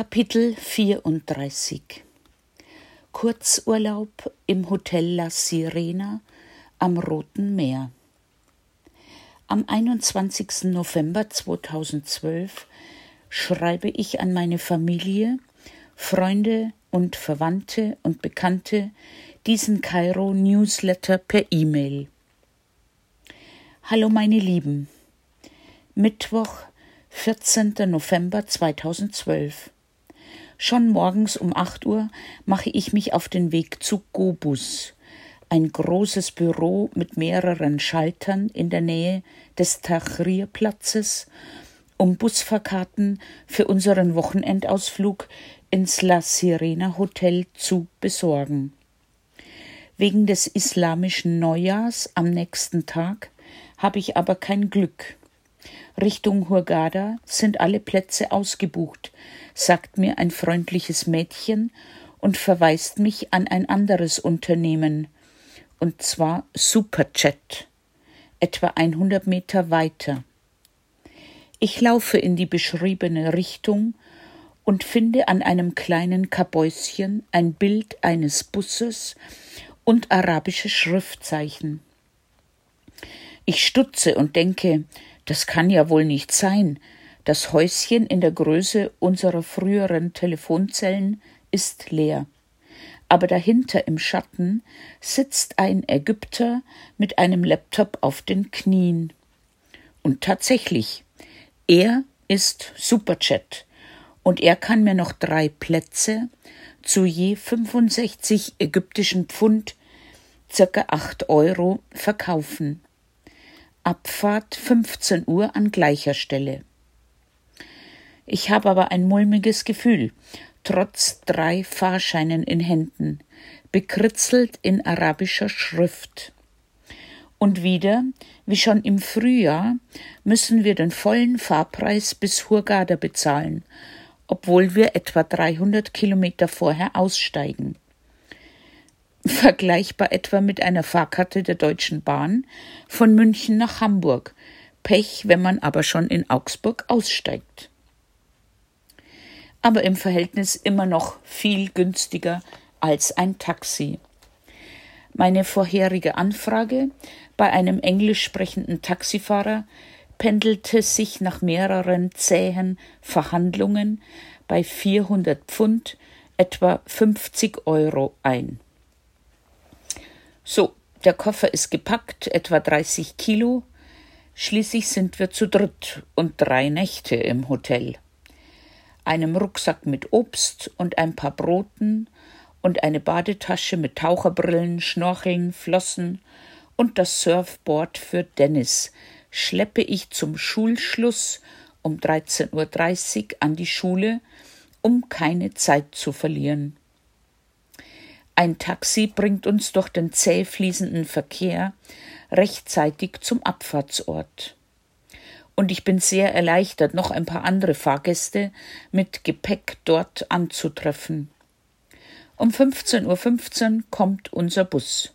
Kapitel 34 Kurzurlaub im Hotel La Sirena am Roten Meer. Am 21. November 2012 schreibe ich an meine Familie, Freunde und Verwandte und Bekannte diesen Kairo Newsletter per E-Mail. Hallo meine Lieben. Mittwoch, 14. November 2012. Schon morgens um acht Uhr mache ich mich auf den Weg zu Gobus, ein großes Büro mit mehreren Schaltern in der Nähe des Tahrir-Platzes, um Busfahrkarten für unseren Wochenendausflug ins La Sirena Hotel zu besorgen. Wegen des islamischen Neujahrs am nächsten Tag habe ich aber kein Glück. Richtung Hurghada sind alle Plätze ausgebucht, sagt mir ein freundliches Mädchen und verweist mich an ein anderes Unternehmen, und zwar Superchat, etwa 100 Meter weiter. Ich laufe in die beschriebene Richtung und finde an einem kleinen Kabäuschen ein Bild eines Busses und arabische Schriftzeichen. Ich stutze und denke, das kann ja wohl nicht sein. Das Häuschen in der Größe unserer früheren Telefonzellen ist leer. Aber dahinter im Schatten sitzt ein Ägypter mit einem Laptop auf den Knien. Und tatsächlich, er ist Superchat und er kann mir noch drei Plätze zu je 65 ägyptischen Pfund, circa 8 Euro, verkaufen. Abfahrt 15 Uhr an gleicher Stelle. Ich habe aber ein mulmiges Gefühl, trotz drei Fahrscheinen in Händen, bekritzelt in arabischer Schrift. Und wieder, wie schon im Frühjahr, müssen wir den vollen Fahrpreis bis Hurghada bezahlen, obwohl wir etwa 300 Kilometer vorher aussteigen vergleichbar etwa mit einer Fahrkarte der Deutschen Bahn von München nach Hamburg. Pech, wenn man aber schon in Augsburg aussteigt. Aber im Verhältnis immer noch viel günstiger als ein Taxi. Meine vorherige Anfrage bei einem englisch sprechenden Taxifahrer pendelte sich nach mehreren zähen Verhandlungen bei 400 Pfund etwa 50 Euro ein. So, der Koffer ist gepackt, etwa 30 Kilo. Schließlich sind wir zu dritt und drei Nächte im Hotel. Einem Rucksack mit Obst und ein paar Broten und eine Badetasche mit Taucherbrillen, Schnorcheln, Flossen und das Surfboard für Dennis schleppe ich zum Schulschluss um 13.30 Uhr an die Schule, um keine Zeit zu verlieren. Ein Taxi bringt uns durch den zäh fließenden Verkehr rechtzeitig zum Abfahrtsort. Und ich bin sehr erleichtert, noch ein paar andere Fahrgäste mit Gepäck dort anzutreffen. Um 15.15 .15 Uhr kommt unser Bus.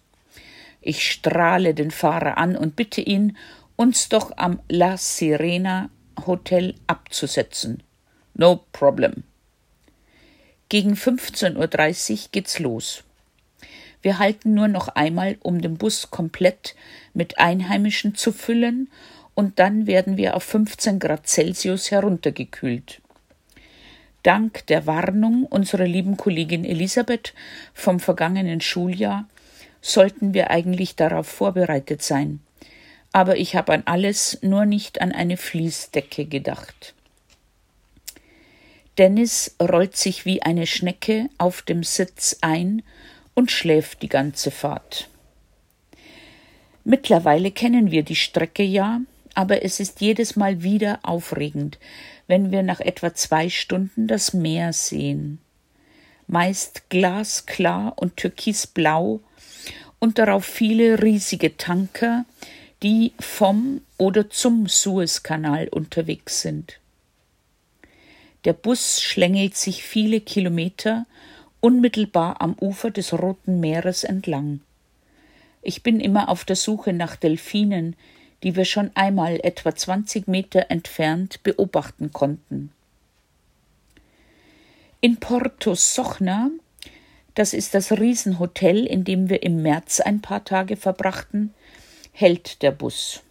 Ich strahle den Fahrer an und bitte ihn, uns doch am La Sirena Hotel abzusetzen. No problem. Gegen 15.30 Uhr geht's los. Wir halten nur noch einmal, um den Bus komplett mit Einheimischen zu füllen, und dann werden wir auf 15 Grad Celsius heruntergekühlt. Dank der Warnung unserer lieben Kollegin Elisabeth vom vergangenen Schuljahr sollten wir eigentlich darauf vorbereitet sein. Aber ich habe an alles, nur nicht an eine Fließdecke gedacht. Dennis rollt sich wie eine Schnecke auf dem Sitz ein und schläft die ganze Fahrt. Mittlerweile kennen wir die Strecke ja, aber es ist jedes Mal wieder aufregend, wenn wir nach etwa zwei Stunden das Meer sehen. Meist glasklar und türkisblau und darauf viele riesige Tanker, die vom oder zum Suezkanal unterwegs sind. Der Bus schlängelt sich viele Kilometer unmittelbar am Ufer des Roten Meeres entlang. Ich bin immer auf der Suche nach Delfinen, die wir schon einmal etwa 20 Meter entfernt beobachten konnten. In Porto Sochna, das ist das Riesenhotel, in dem wir im März ein paar Tage verbrachten, hält der Bus.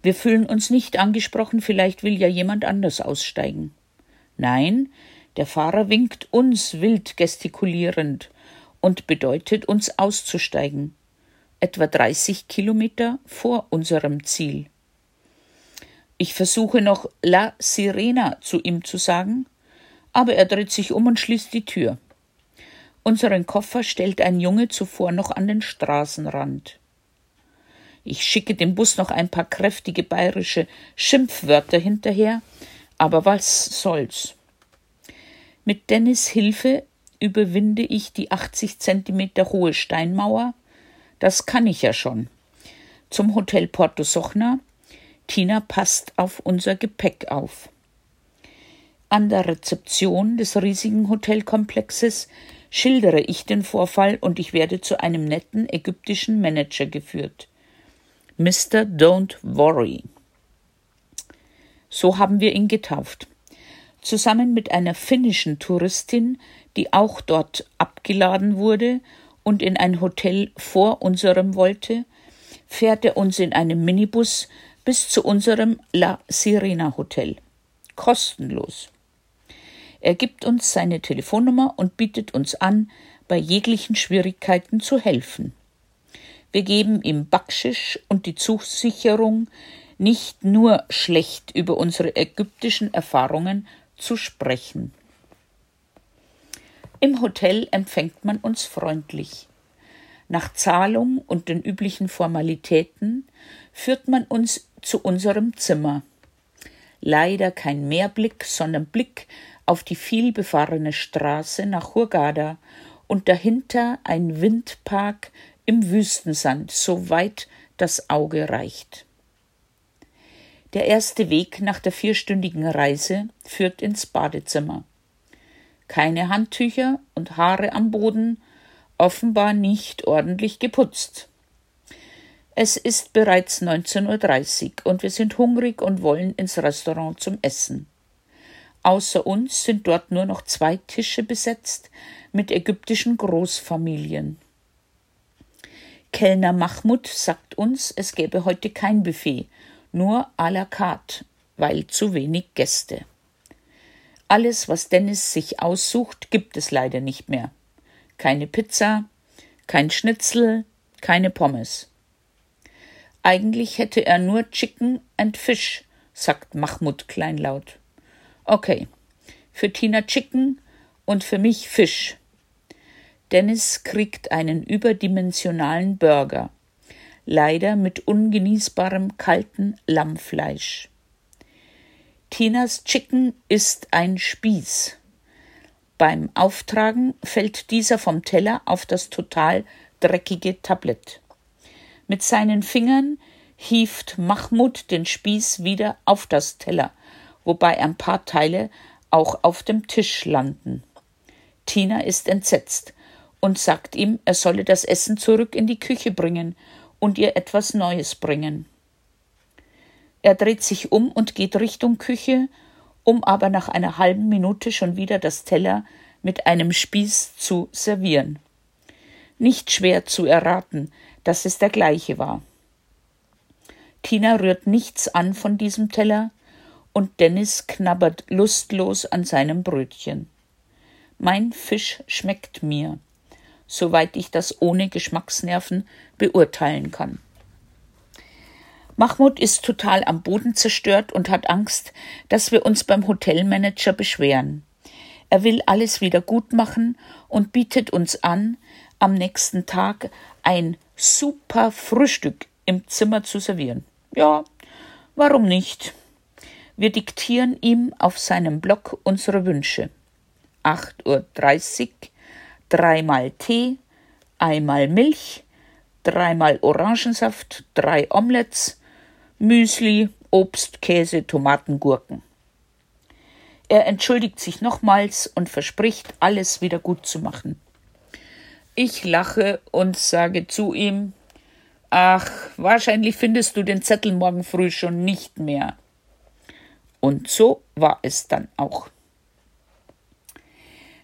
Wir fühlen uns nicht angesprochen, vielleicht will ja jemand anders aussteigen. Nein, der Fahrer winkt uns wild gestikulierend und bedeutet uns auszusteigen, etwa 30 Kilometer vor unserem Ziel. Ich versuche noch La Sirena zu ihm zu sagen, aber er dreht sich um und schließt die Tür. Unseren Koffer stellt ein Junge zuvor noch an den Straßenrand. Ich schicke dem Bus noch ein paar kräftige bayerische Schimpfwörter hinterher, aber was soll's. Mit Dennis Hilfe überwinde ich die 80 Zentimeter hohe Steinmauer. Das kann ich ja schon. Zum Hotel Porto Sochna Tina passt auf unser Gepäck auf. An der Rezeption des riesigen Hotelkomplexes schildere ich den Vorfall und ich werde zu einem netten ägyptischen Manager geführt. Mr. Don't Worry. So haben wir ihn getauft. Zusammen mit einer finnischen Touristin, die auch dort abgeladen wurde und in ein Hotel vor unserem wollte, fährt er uns in einem Minibus bis zu unserem La Sirena Hotel. Kostenlos. Er gibt uns seine Telefonnummer und bietet uns an, bei jeglichen Schwierigkeiten zu helfen. Wir geben ihm Backschisch und die Zusicherung, nicht nur schlecht über unsere ägyptischen Erfahrungen zu sprechen. Im Hotel empfängt man uns freundlich. Nach Zahlung und den üblichen Formalitäten führt man uns zu unserem Zimmer. Leider kein Meerblick, sondern Blick auf die vielbefahrene Straße nach Hurghada und dahinter ein Windpark im Wüstensand, so weit das Auge reicht. Der erste Weg nach der vierstündigen Reise führt ins Badezimmer. Keine Handtücher und Haare am Boden, offenbar nicht ordentlich geputzt. Es ist bereits 19.30 Uhr und wir sind hungrig und wollen ins Restaurant zum Essen. Außer uns sind dort nur noch zwei Tische besetzt mit ägyptischen Großfamilien. Kellner Mahmoud sagt uns, es gäbe heute kein Buffet, nur à la carte, weil zu wenig Gäste. Alles, was Dennis sich aussucht, gibt es leider nicht mehr. Keine Pizza, kein Schnitzel, keine Pommes. Eigentlich hätte er nur Chicken and Fish, sagt Mahmoud kleinlaut. Okay, für Tina Chicken und für mich Fisch. Dennis kriegt einen überdimensionalen Burger, leider mit ungenießbarem kalten Lammfleisch. Tinas Chicken ist ein Spieß. Beim Auftragen fällt dieser vom Teller auf das total dreckige Tablett. Mit seinen Fingern hieft Mahmud den Spieß wieder auf das Teller, wobei ein paar Teile auch auf dem Tisch landen. Tina ist entsetzt und sagt ihm, er solle das Essen zurück in die Küche bringen und ihr etwas Neues bringen. Er dreht sich um und geht Richtung Küche, um aber nach einer halben Minute schon wieder das Teller mit einem Spieß zu servieren. Nicht schwer zu erraten, dass es der gleiche war. Tina rührt nichts an von diesem Teller und Dennis knabbert lustlos an seinem Brötchen. Mein Fisch schmeckt mir, soweit ich das ohne Geschmacksnerven beurteilen kann. Mahmoud ist total am Boden zerstört und hat Angst, dass wir uns beim Hotelmanager beschweren. Er will alles wieder gut machen und bietet uns an, am nächsten Tag ein super Frühstück im Zimmer zu servieren. Ja, warum nicht? Wir diktieren ihm auf seinem Block unsere Wünsche. 8.30 Uhr, dreimal Tee, einmal Milch, dreimal Orangensaft, drei Omelettes, Müsli, Obst, Käse, Tomaten, Gurken. Er entschuldigt sich nochmals und verspricht, alles wieder gut zu machen. Ich lache und sage zu ihm Ach, wahrscheinlich findest du den Zettel morgen früh schon nicht mehr. Und so war es dann auch.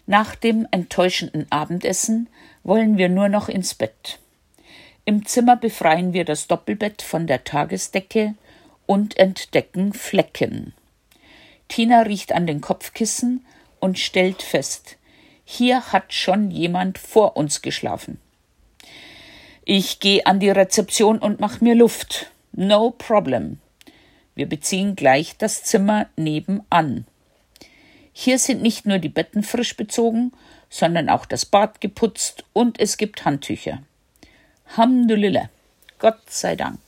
Nach dem enttäuschenden Abendessen wollen wir nur noch ins Bett. Im Zimmer befreien wir das Doppelbett von der Tagesdecke und entdecken Flecken. Tina riecht an den Kopfkissen und stellt fest, hier hat schon jemand vor uns geschlafen. Ich gehe an die Rezeption und mach mir Luft. No problem. Wir beziehen gleich das Zimmer nebenan. Hier sind nicht nur die Betten frisch bezogen, sondern auch das Bad geputzt und es gibt Handtücher. Hamdulillah. Gott sei Dank.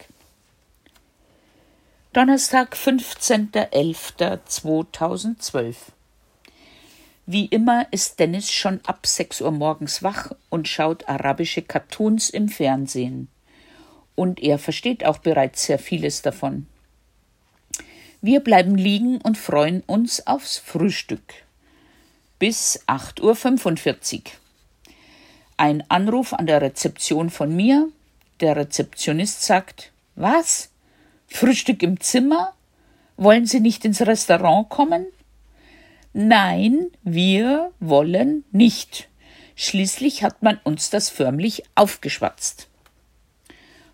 Donnerstag, 15.11.2012. Wie immer ist Dennis schon ab 6 Uhr morgens wach und schaut arabische Cartoons im Fernsehen. Und er versteht auch bereits sehr vieles davon. Wir bleiben liegen und freuen uns aufs Frühstück. Bis 8.45 Uhr. Ein Anruf an der Rezeption von mir. Der Rezeptionist sagt, was? Frühstück im Zimmer? Wollen Sie nicht ins Restaurant kommen? Nein, wir wollen nicht. Schließlich hat man uns das förmlich aufgeschwatzt.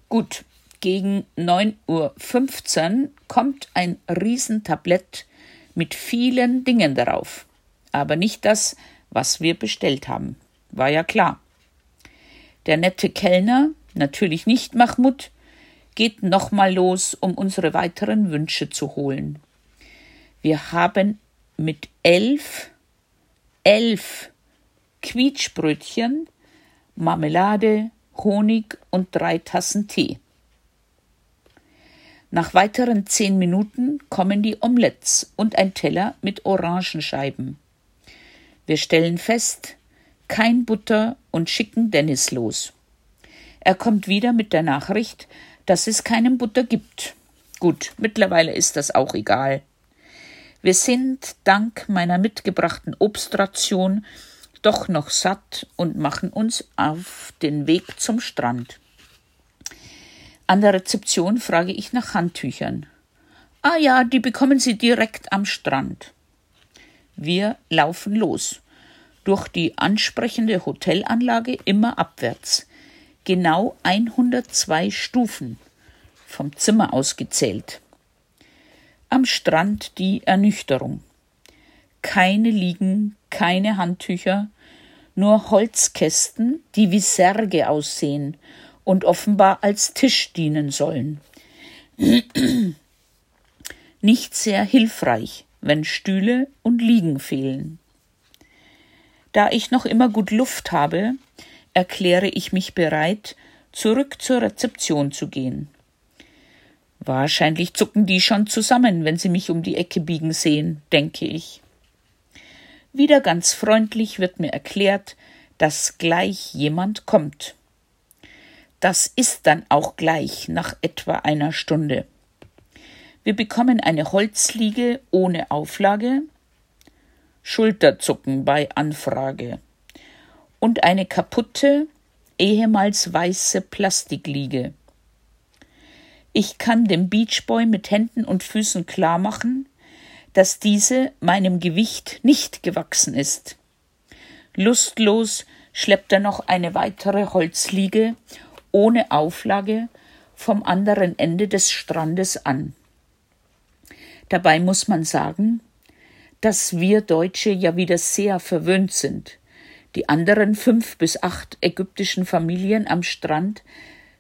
Gut, gegen 9.15 Uhr kommt ein Riesentablett mit vielen Dingen darauf. Aber nicht das, was wir bestellt haben. War ja klar. Der nette Kellner, natürlich nicht Mahmoud, geht nochmal los, um unsere weiteren Wünsche zu holen. Wir haben mit elf, elf Quietschbrötchen, Marmelade, Honig und drei Tassen Tee. Nach weiteren zehn Minuten kommen die Omelettes und ein Teller mit Orangenscheiben. Wir stellen fest, kein Butter und schicken Dennis los. Er kommt wieder mit der Nachricht, dass es keinen Butter gibt. Gut, mittlerweile ist das auch egal. Wir sind dank meiner mitgebrachten Obstration doch noch satt und machen uns auf den Weg zum Strand. An der Rezeption frage ich nach Handtüchern. Ah ja, die bekommen Sie direkt am Strand. Wir laufen los. Durch die ansprechende Hotelanlage immer abwärts. Genau 102 Stufen. Vom Zimmer aus gezählt. Am Strand die Ernüchterung. Keine Liegen, keine Handtücher, nur Holzkästen, die wie Särge aussehen und offenbar als Tisch dienen sollen. Nicht sehr hilfreich, wenn Stühle und Liegen fehlen. Da ich noch immer gut Luft habe, erkläre ich mich bereit, zurück zur Rezeption zu gehen. Wahrscheinlich zucken die schon zusammen, wenn sie mich um die Ecke biegen sehen, denke ich. Wieder ganz freundlich wird mir erklärt, dass gleich jemand kommt. Das ist dann auch gleich nach etwa einer Stunde. Wir bekommen eine Holzliege ohne Auflage, Schulterzucken bei Anfrage und eine kaputte, ehemals weiße Plastikliege. Ich kann dem Beachboy mit Händen und Füßen klarmachen, dass diese meinem Gewicht nicht gewachsen ist. Lustlos schleppt er noch eine weitere Holzliege ohne Auflage vom anderen Ende des Strandes an. Dabei muss man sagen, dass wir Deutsche ja wieder sehr verwöhnt sind. Die anderen fünf bis acht ägyptischen Familien am Strand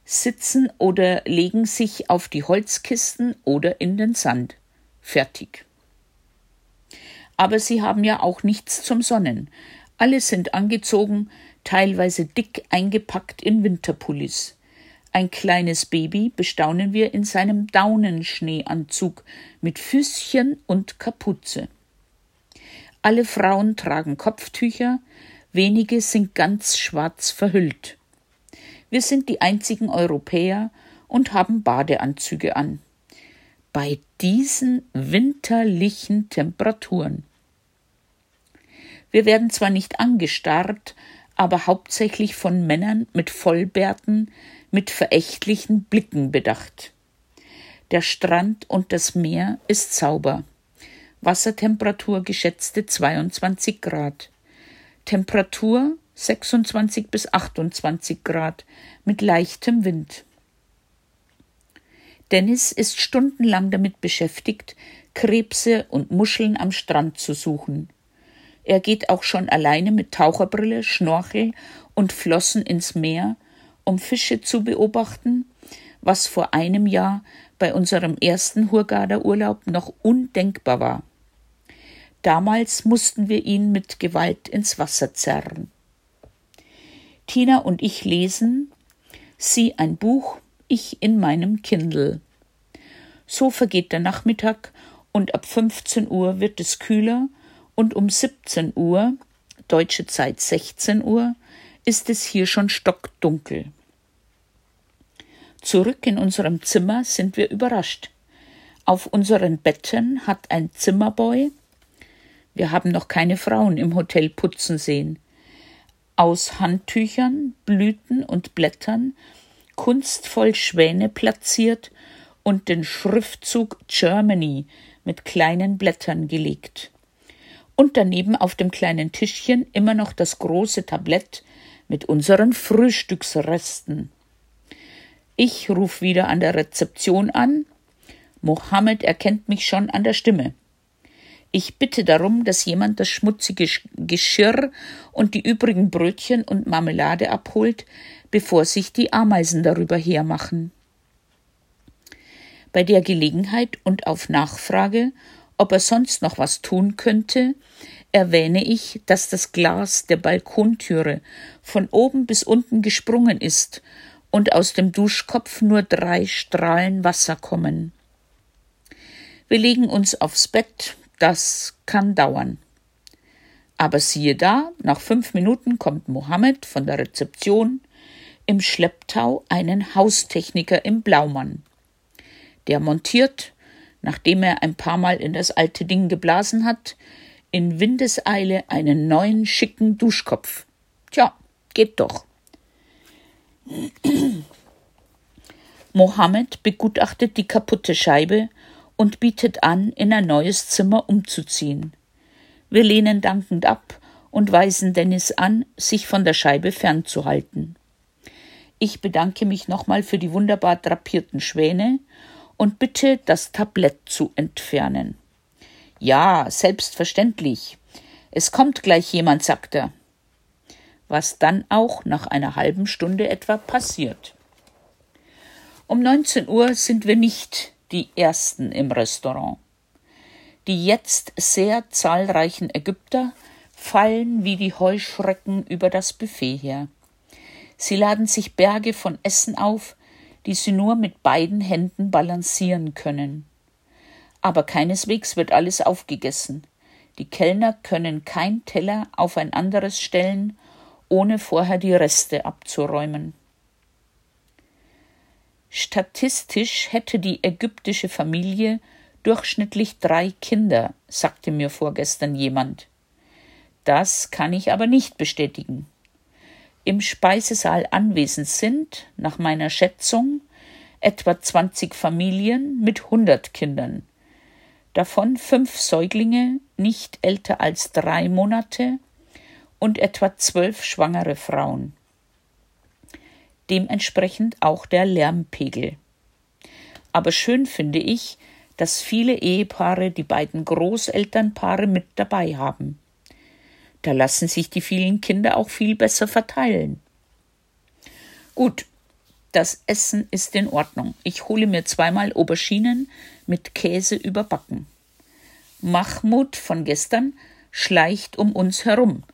sitzen oder legen sich auf die Holzkisten oder in den Sand. Fertig. Aber sie haben ja auch nichts zum Sonnen. Alle sind angezogen, teilweise dick eingepackt in Winterpullis. Ein kleines Baby bestaunen wir in seinem Daunenschneeanzug mit Füßchen und Kapuze. Alle Frauen tragen Kopftücher, wenige sind ganz schwarz verhüllt. Wir sind die einzigen Europäer und haben Badeanzüge an. Bei diesen winterlichen Temperaturen. Wir werden zwar nicht angestarrt, aber hauptsächlich von Männern mit Vollbärten, mit verächtlichen Blicken bedacht. Der Strand und das Meer ist sauber. Wassertemperatur geschätzte 22 Grad. Temperatur 26 bis 28 Grad mit leichtem Wind. Dennis ist stundenlang damit beschäftigt, Krebse und Muscheln am Strand zu suchen. Er geht auch schon alleine mit Taucherbrille, Schnorchel und Flossen ins Meer, um Fische zu beobachten, was vor einem Jahr bei unserem ersten Hurgader Urlaub noch undenkbar war. Damals mussten wir ihn mit Gewalt ins Wasser zerren. Tina und ich lesen, sie ein Buch, ich in meinem Kindle. So vergeht der Nachmittag und ab 15 Uhr wird es kühler und um 17 Uhr, deutsche Zeit 16 Uhr, ist es hier schon stockdunkel. Zurück in unserem Zimmer sind wir überrascht. Auf unseren Betten hat ein Zimmerboy wir haben noch keine Frauen im Hotel putzen sehen. Aus Handtüchern, Blüten und Blättern kunstvoll Schwäne platziert und den Schriftzug Germany mit kleinen Blättern gelegt. Und daneben auf dem kleinen Tischchen immer noch das große Tablett mit unseren Frühstücksresten. Ich ruf wieder an der Rezeption an. Mohammed erkennt mich schon an der Stimme. Ich bitte darum, dass jemand das schmutzige Geschirr und die übrigen Brötchen und Marmelade abholt, bevor sich die Ameisen darüber hermachen. Bei der Gelegenheit und auf Nachfrage, ob er sonst noch was tun könnte, erwähne ich, dass das Glas der Balkontüre von oben bis unten gesprungen ist und aus dem Duschkopf nur drei Strahlen Wasser kommen. Wir legen uns aufs Bett, das kann dauern. Aber siehe da, nach fünf Minuten kommt Mohammed von der Rezeption im Schlepptau einen Haustechniker im Blaumann. Der montiert, nachdem er ein paar Mal in das alte Ding geblasen hat, in Windeseile einen neuen schicken Duschkopf. Tja, geht doch. Mohammed begutachtet die kaputte Scheibe und bietet an, in ein neues Zimmer umzuziehen. Wir lehnen dankend ab und weisen Dennis an, sich von der Scheibe fernzuhalten. Ich bedanke mich nochmal für die wunderbar drapierten Schwäne und bitte, das Tablett zu entfernen. Ja, selbstverständlich. Es kommt gleich jemand, sagt er. Was dann auch nach einer halben Stunde etwa passiert. Um 19 Uhr sind wir nicht die ersten im Restaurant. Die jetzt sehr zahlreichen Ägypter fallen wie die Heuschrecken über das Buffet her. Sie laden sich Berge von Essen auf, die sie nur mit beiden Händen balancieren können. Aber keineswegs wird alles aufgegessen. Die Kellner können kein Teller auf ein anderes stellen, ohne vorher die Reste abzuräumen. Statistisch hätte die ägyptische Familie durchschnittlich drei Kinder, sagte mir vorgestern jemand. Das kann ich aber nicht bestätigen. Im Speisesaal anwesend sind, nach meiner Schätzung, etwa 20 Familien mit 100 Kindern. Davon fünf Säuglinge, nicht älter als drei Monate, und etwa zwölf schwangere Frauen dementsprechend auch der Lärmpegel. Aber schön finde ich, dass viele Ehepaare die beiden Großelternpaare mit dabei haben. Da lassen sich die vielen Kinder auch viel besser verteilen. Gut, das Essen ist in Ordnung. Ich hole mir zweimal Auberginen mit Käse überbacken. Mahmud von gestern schleicht um uns herum,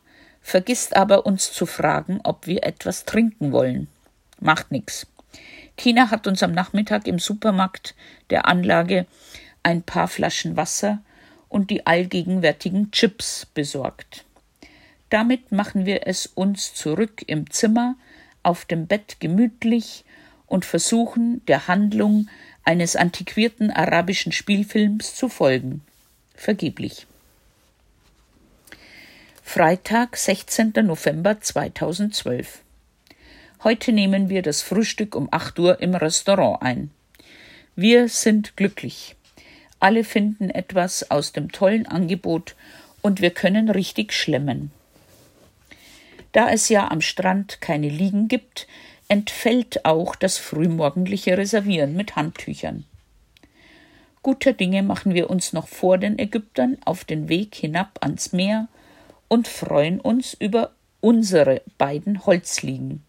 vergisst aber uns zu fragen, ob wir etwas trinken wollen. Macht nix. Tina hat uns am Nachmittag im Supermarkt der Anlage ein paar Flaschen Wasser und die allgegenwärtigen Chips besorgt. Damit machen wir es uns zurück im Zimmer, auf dem Bett gemütlich und versuchen, der Handlung eines antiquierten arabischen Spielfilms zu folgen. Vergeblich. Freitag, 16. November 2012. Heute nehmen wir das Frühstück um 8 Uhr im Restaurant ein. Wir sind glücklich. Alle finden etwas aus dem tollen Angebot und wir können richtig schlemmen. Da es ja am Strand keine Liegen gibt, entfällt auch das frühmorgendliche Reservieren mit Handtüchern. Guter Dinge machen wir uns noch vor den Ägyptern auf den Weg hinab ans Meer und freuen uns über unsere beiden Holzliegen.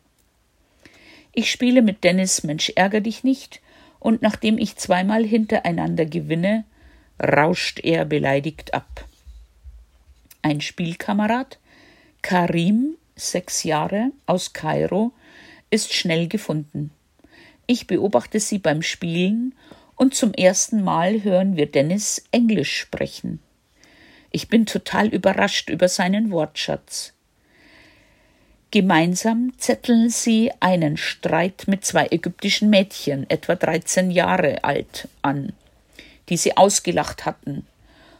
Ich spiele mit Dennis Mensch ärger dich nicht, und nachdem ich zweimal hintereinander gewinne, rauscht er beleidigt ab. Ein Spielkamerad, Karim, sechs Jahre, aus Kairo, ist schnell gefunden. Ich beobachte sie beim Spielen und zum ersten Mal hören wir Dennis Englisch sprechen. Ich bin total überrascht über seinen Wortschatz. Gemeinsam zetteln sie einen Streit mit zwei ägyptischen Mädchen, etwa 13 Jahre alt, an, die sie ausgelacht hatten,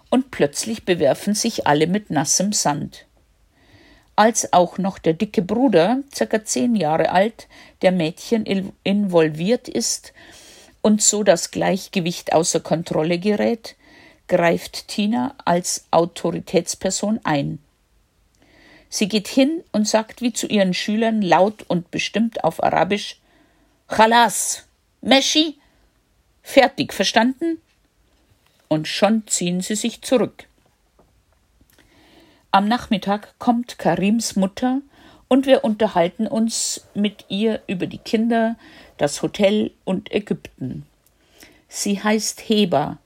und plötzlich bewerfen sich alle mit nassem Sand. Als auch noch der dicke Bruder, circa zehn Jahre alt, der Mädchen involviert ist und so das Gleichgewicht außer Kontrolle gerät, greift Tina als Autoritätsperson ein. Sie geht hin und sagt wie zu ihren Schülern laut und bestimmt auf Arabisch Chalas, Meshi, fertig, verstanden? Und schon ziehen sie sich zurück. Am Nachmittag kommt Karims Mutter und wir unterhalten uns mit ihr über die Kinder, das Hotel und Ägypten. Sie heißt Heba,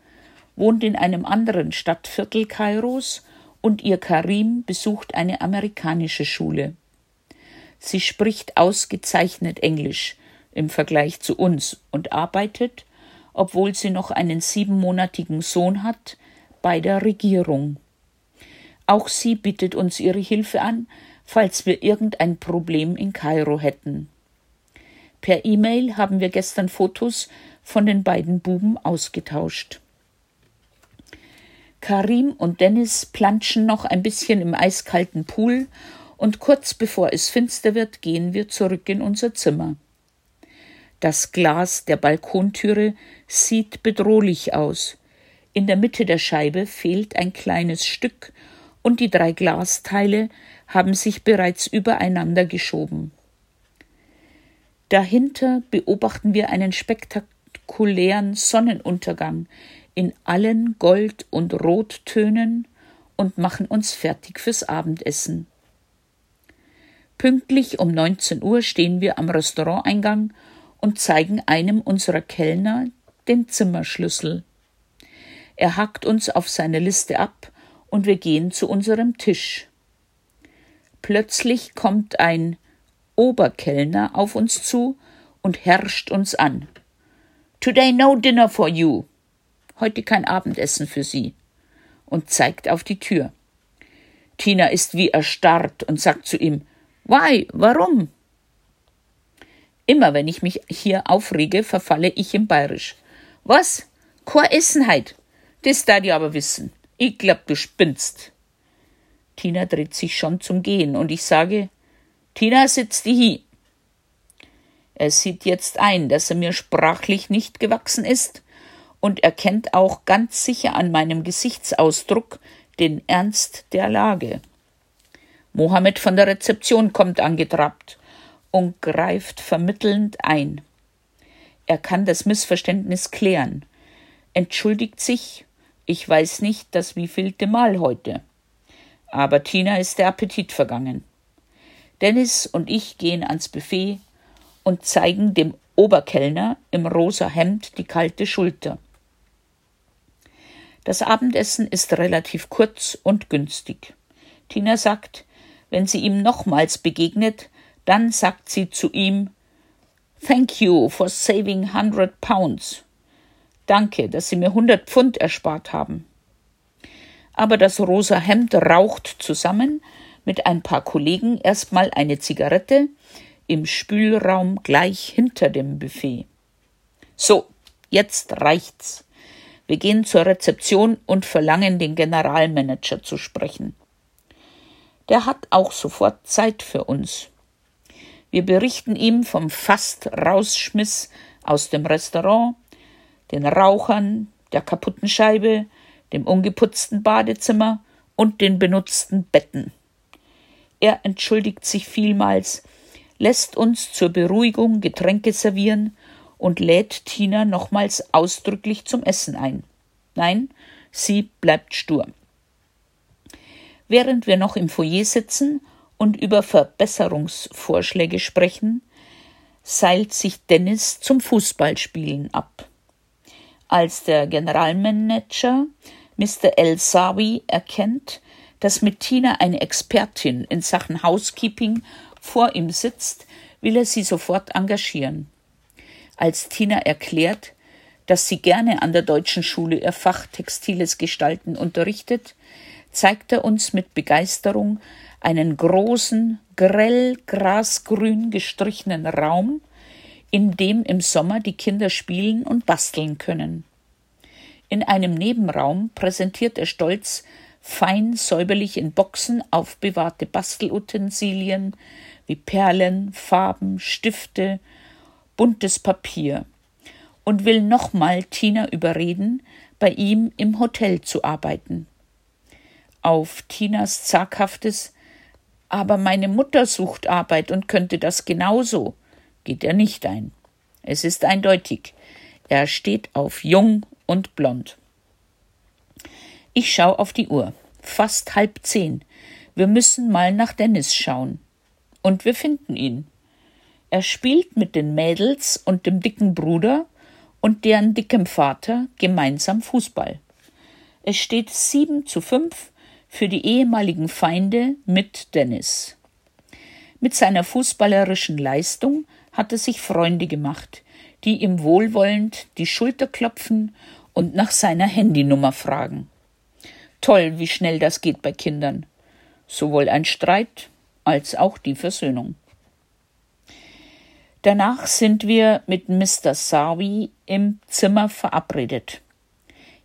wohnt in einem anderen Stadtviertel Kairos und ihr Karim besucht eine amerikanische Schule. Sie spricht ausgezeichnet Englisch im Vergleich zu uns und arbeitet, obwohl sie noch einen siebenmonatigen Sohn hat, bei der Regierung. Auch sie bittet uns ihre Hilfe an, falls wir irgendein Problem in Kairo hätten. Per E-Mail haben wir gestern Fotos von den beiden Buben ausgetauscht. Karim und Dennis planschen noch ein bisschen im eiskalten Pool und kurz bevor es finster wird, gehen wir zurück in unser Zimmer. Das Glas der Balkontüre sieht bedrohlich aus. In der Mitte der Scheibe fehlt ein kleines Stück und die drei Glasteile haben sich bereits übereinander geschoben. Dahinter beobachten wir einen spektakulären Sonnenuntergang, in allen Gold- und Rottönen und machen uns fertig fürs Abendessen. Pünktlich um 19 Uhr stehen wir am Restauranteingang und zeigen einem unserer Kellner den Zimmerschlüssel. Er hackt uns auf seine Liste ab und wir gehen zu unserem Tisch. Plötzlich kommt ein Oberkellner auf uns zu und herrscht uns an. Today no dinner for you heute kein Abendessen für Sie und zeigt auf die Tür. Tina ist wie erstarrt und sagt zu ihm Why, warum? Immer wenn ich mich hier aufrege, verfalle ich in Bayerisch. Was? Kein Essen heut? Das da die aber wissen. Ich glaub, du spinnst. Tina dreht sich schon zum Gehen und ich sage, Tina, sitz die hi. Er sieht jetzt ein, dass er mir sprachlich nicht gewachsen ist und erkennt auch ganz sicher an meinem Gesichtsausdruck den Ernst der Lage. Mohammed von der Rezeption kommt angetrabt und greift vermittelnd ein. Er kann das Missverständnis klären, entschuldigt sich, ich weiß nicht das wievielte Mal heute. Aber Tina ist der Appetit vergangen. Dennis und ich gehen ans Buffet und zeigen dem Oberkellner im rosa Hemd die kalte Schulter. Das Abendessen ist relativ kurz und günstig. Tina sagt, wenn sie ihm nochmals begegnet, dann sagt sie zu ihm Thank you for saving hundred pounds. Danke, dass Sie mir hundert Pfund erspart haben. Aber das rosa Hemd raucht zusammen mit ein paar Kollegen erstmal eine Zigarette im Spülraum gleich hinter dem Buffet. So, jetzt reicht's. Wir gehen zur Rezeption und verlangen, den Generalmanager zu sprechen. Der hat auch sofort Zeit für uns. Wir berichten ihm vom fast Rausschmiss aus dem Restaurant, den Rauchern, der kaputten Scheibe, dem ungeputzten Badezimmer und den benutzten Betten. er entschuldigt sich vielmals, lässt uns zur Beruhigung Getränke servieren und lädt Tina nochmals ausdrücklich zum Essen ein. Nein, sie bleibt stur. Während wir noch im Foyer sitzen und über Verbesserungsvorschläge sprechen, seilt sich Dennis zum Fußballspielen ab. Als der Generalmanager Mr. El Sawi erkennt, dass mit Tina eine Expertin in Sachen Housekeeping vor ihm sitzt, will er sie sofort engagieren. Als Tina erklärt, dass sie gerne an der deutschen Schule ihr Fach Textiles Gestalten unterrichtet, zeigt er uns mit Begeisterung einen großen, grell grasgrün gestrichenen Raum, in dem im Sommer die Kinder spielen und basteln können. In einem Nebenraum präsentiert er stolz fein säuberlich in Boxen aufbewahrte Bastelutensilien wie Perlen, Farben, Stifte, buntes Papier und will nochmal Tina überreden, bei ihm im Hotel zu arbeiten. Auf Tinas zaghaftes Aber meine Mutter sucht Arbeit und könnte das genauso, geht er nicht ein. Es ist eindeutig. Er steht auf jung und blond. Ich schau auf die Uhr. Fast halb zehn. Wir müssen mal nach Dennis schauen. Und wir finden ihn. Er spielt mit den Mädels und dem dicken Bruder und deren dickem Vater gemeinsam Fußball. Es steht sieben zu fünf für die ehemaligen Feinde mit Dennis. Mit seiner fußballerischen Leistung hat er sich Freunde gemacht, die ihm wohlwollend die Schulter klopfen und nach seiner Handynummer fragen. Toll, wie schnell das geht bei Kindern. Sowohl ein Streit als auch die Versöhnung. Danach sind wir mit Mr. Sawi im Zimmer verabredet.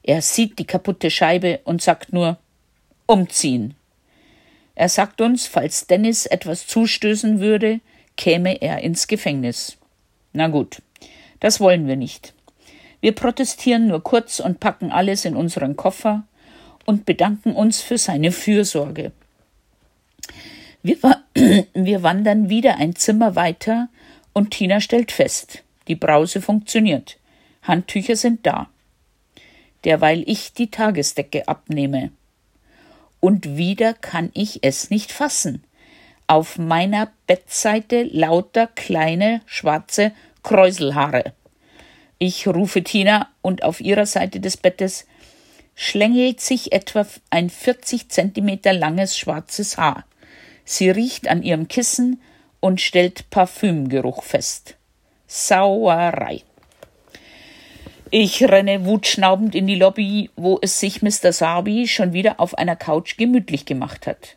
Er sieht die kaputte Scheibe und sagt nur umziehen. Er sagt uns, falls Dennis etwas zustößen würde, käme er ins Gefängnis. Na gut, das wollen wir nicht. Wir protestieren nur kurz und packen alles in unseren Koffer und bedanken uns für seine Fürsorge. Wir, wir wandern wieder ein Zimmer weiter und Tina stellt fest, die Brause funktioniert. Handtücher sind da. Derweil ich die Tagesdecke abnehme. Und wieder kann ich es nicht fassen. Auf meiner Bettseite lauter kleine schwarze Kräuselhaare. Ich rufe Tina und auf ihrer Seite des Bettes schlängelt sich etwa ein 40 Zentimeter langes schwarzes Haar. Sie riecht an ihrem Kissen und stellt Parfümgeruch fest. Sauerei. Ich renne wutschnaubend in die Lobby, wo es sich Mr. Sabi schon wieder auf einer Couch gemütlich gemacht hat.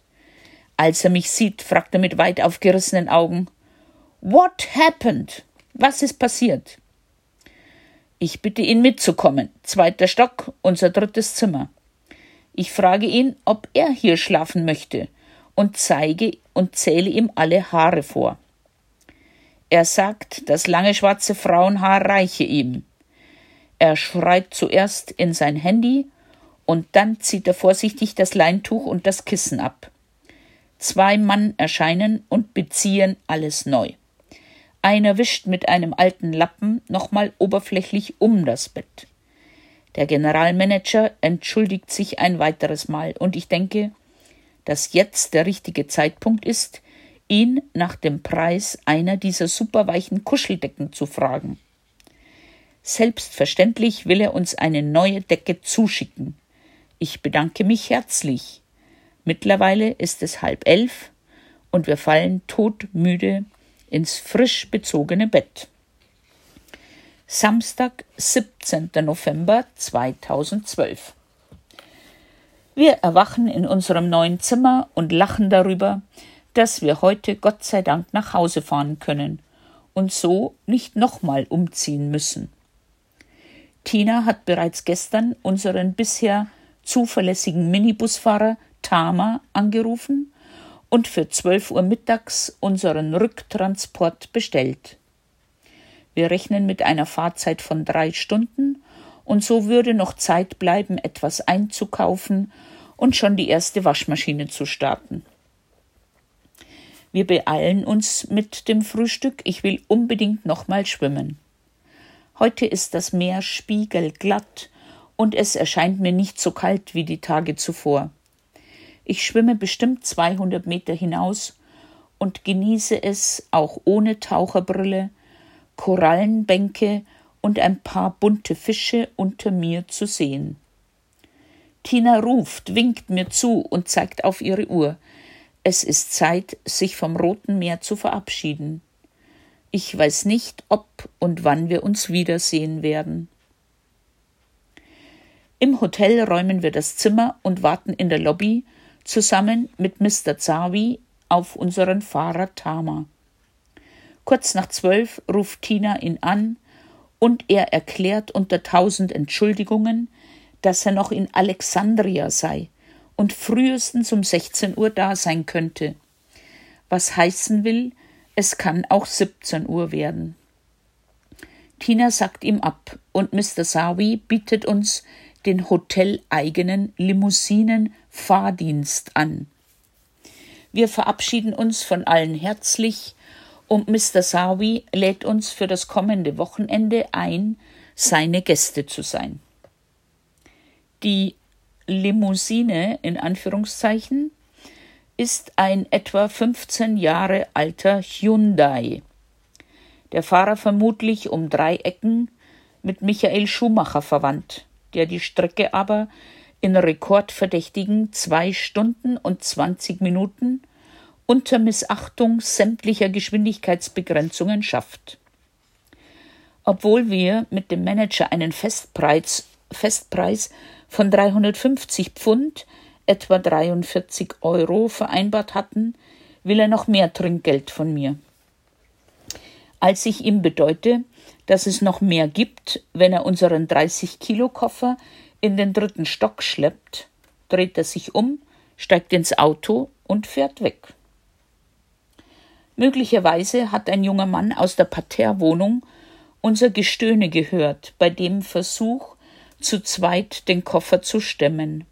Als er mich sieht, fragt er mit weit aufgerissenen Augen What happened? Was ist passiert? Ich bitte ihn mitzukommen. Zweiter Stock, unser drittes Zimmer. Ich frage ihn, ob er hier schlafen möchte und zeige und zähle ihm alle Haare vor. Er sagt, das lange schwarze Frauenhaar reiche ihm. Er schreit zuerst in sein Handy und dann zieht er vorsichtig das Leintuch und das Kissen ab. Zwei Mann erscheinen und beziehen alles neu. Einer wischt mit einem alten Lappen nochmal oberflächlich um das Bett. Der Generalmanager entschuldigt sich ein weiteres Mal, und ich denke, dass jetzt der richtige Zeitpunkt ist, ihn nach dem Preis einer dieser superweichen Kuscheldecken zu fragen. Selbstverständlich will er uns eine neue Decke zuschicken. Ich bedanke mich herzlich. Mittlerweile ist es halb elf und wir fallen todmüde ins frisch bezogene Bett. Samstag, 17. November 2012. Wir erwachen in unserem neuen Zimmer und lachen darüber, dass wir heute Gott sei Dank nach Hause fahren können und so nicht nochmal umziehen müssen. Tina hat bereits gestern unseren bisher zuverlässigen Minibusfahrer Tama angerufen und für 12 Uhr mittags unseren Rücktransport bestellt. Wir rechnen mit einer Fahrzeit von drei Stunden und so würde noch Zeit bleiben, etwas einzukaufen und schon die erste Waschmaschine zu starten. Wir beeilen uns mit dem Frühstück. Ich will unbedingt nochmal schwimmen. Heute ist das Meer spiegelglatt und es erscheint mir nicht so kalt wie die Tage zuvor. Ich schwimme bestimmt 200 Meter hinaus und genieße es auch ohne Taucherbrille, Korallenbänke und ein paar bunte Fische unter mir zu sehen. Tina ruft, winkt mir zu und zeigt auf ihre Uhr. Es ist Zeit, sich vom Roten Meer zu verabschieden. Ich weiß nicht, ob und wann wir uns wiedersehen werden. Im Hotel räumen wir das Zimmer und warten in der Lobby zusammen mit Mr. Zawi auf unseren Fahrer Tama. Kurz nach zwölf ruft Tina ihn an und er erklärt unter tausend Entschuldigungen, dass er noch in Alexandria sei und frühestens um 16 Uhr da sein könnte. Was heißen will, es kann auch 17 Uhr werden. Tina sagt ihm ab und Mr. Sawi bietet uns den hoteleigenen Limousinen-Fahrdienst an. Wir verabschieden uns von allen herzlich und Mr. Sawi lädt uns für das kommende Wochenende ein, seine Gäste zu sein. Die Limousine in Anführungszeichen ist ein etwa 15 Jahre alter Hyundai. Der Fahrer vermutlich um drei Ecken mit Michael Schumacher verwandt, der die Strecke aber in rekordverdächtigen zwei Stunden und 20 Minuten unter Missachtung sämtlicher Geschwindigkeitsbegrenzungen schafft. Obwohl wir mit dem Manager einen Festpreis, Festpreis von 350 Pfund, etwa 43 Euro, vereinbart hatten, will er noch mehr Trinkgeld von mir. Als ich ihm bedeute, dass es noch mehr gibt, wenn er unseren 30 Kilo Koffer in den dritten Stock schleppt, dreht er sich um, steigt ins Auto und fährt weg. Möglicherweise hat ein junger Mann aus der Parterrewohnung unser Gestöhne gehört bei dem Versuch, zu zweit den Koffer zu stemmen.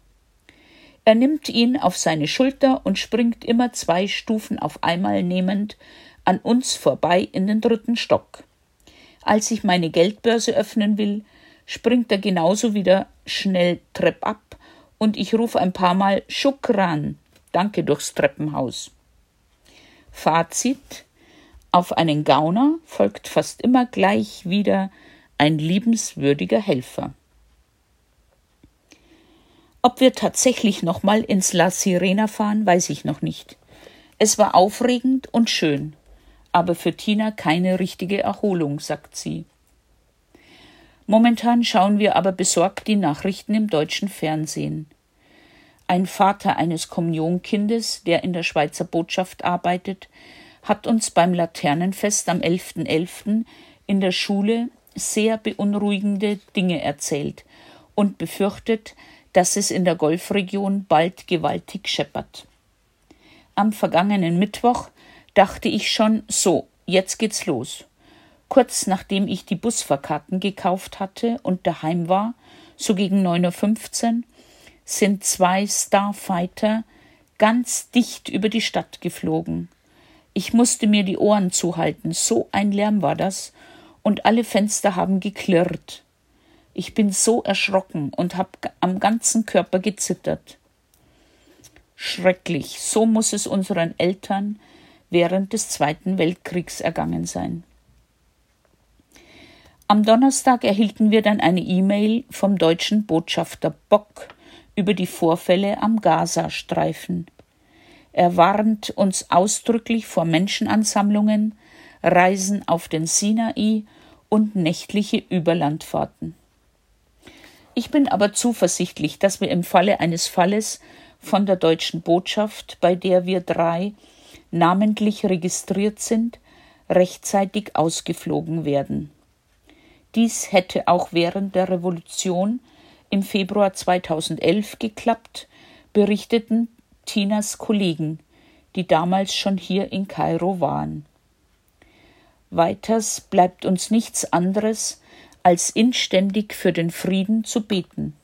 Er nimmt ihn auf seine Schulter und springt immer zwei Stufen auf einmal nehmend an uns vorbei in den dritten Stock. Als ich meine Geldbörse öffnen will, springt er genauso wieder schnell Trepp ab und ich rufe ein paar Mal Schukran, danke durchs Treppenhaus. Fazit auf einen Gauner folgt fast immer gleich wieder ein liebenswürdiger Helfer. Ob wir tatsächlich nochmal ins La Sirena fahren, weiß ich noch nicht. Es war aufregend und schön, aber für Tina keine richtige Erholung, sagt sie. Momentan schauen wir aber besorgt die Nachrichten im deutschen Fernsehen. Ein Vater eines Kommunionkindes, der in der Schweizer Botschaft arbeitet, hat uns beim Laternenfest am 11.11. .11. in der Schule sehr beunruhigende Dinge erzählt und befürchtet, dass es in der Golfregion bald gewaltig scheppert. Am vergangenen Mittwoch dachte ich schon, so, jetzt geht's los. Kurz nachdem ich die Busfahrkarten gekauft hatte und daheim war, so gegen 9.15 Uhr, sind zwei Starfighter ganz dicht über die Stadt geflogen. Ich musste mir die Ohren zuhalten, so ein Lärm war das, und alle Fenster haben geklirrt. Ich bin so erschrocken und habe am ganzen Körper gezittert. Schrecklich, so muss es unseren Eltern während des Zweiten Weltkriegs ergangen sein. Am Donnerstag erhielten wir dann eine E-Mail vom deutschen Botschafter Bock über die Vorfälle am Gazastreifen. Er warnt uns ausdrücklich vor Menschenansammlungen, Reisen auf den Sinai und nächtliche Überlandfahrten. Ich bin aber zuversichtlich, dass wir im Falle eines Falles von der deutschen Botschaft, bei der wir drei namentlich registriert sind, rechtzeitig ausgeflogen werden. Dies hätte auch während der Revolution im Februar 2011 geklappt, berichteten Tinas Kollegen, die damals schon hier in Kairo waren. Weiters bleibt uns nichts anderes, als inständig für den Frieden zu beten.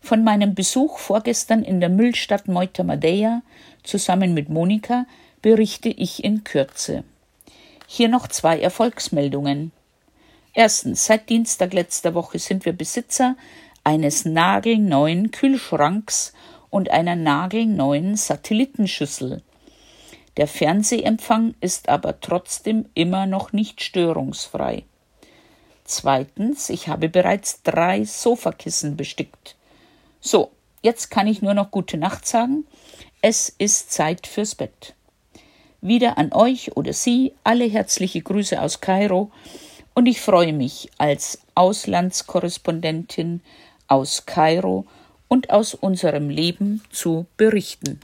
Von meinem Besuch vorgestern in der Müllstadt Moita Madeira zusammen mit Monika berichte ich in Kürze. Hier noch zwei Erfolgsmeldungen. Erstens, seit Dienstag letzter Woche sind wir Besitzer eines nagelneuen Kühlschranks und einer nagelneuen Satellitenschüssel. Der Fernsehempfang ist aber trotzdem immer noch nicht störungsfrei. Zweitens, ich habe bereits drei Sofakissen bestickt. So, jetzt kann ich nur noch gute Nacht sagen. Es ist Zeit fürs Bett. Wieder an euch oder Sie alle herzliche Grüße aus Kairo und ich freue mich als Auslandskorrespondentin aus Kairo und aus unserem Leben zu berichten.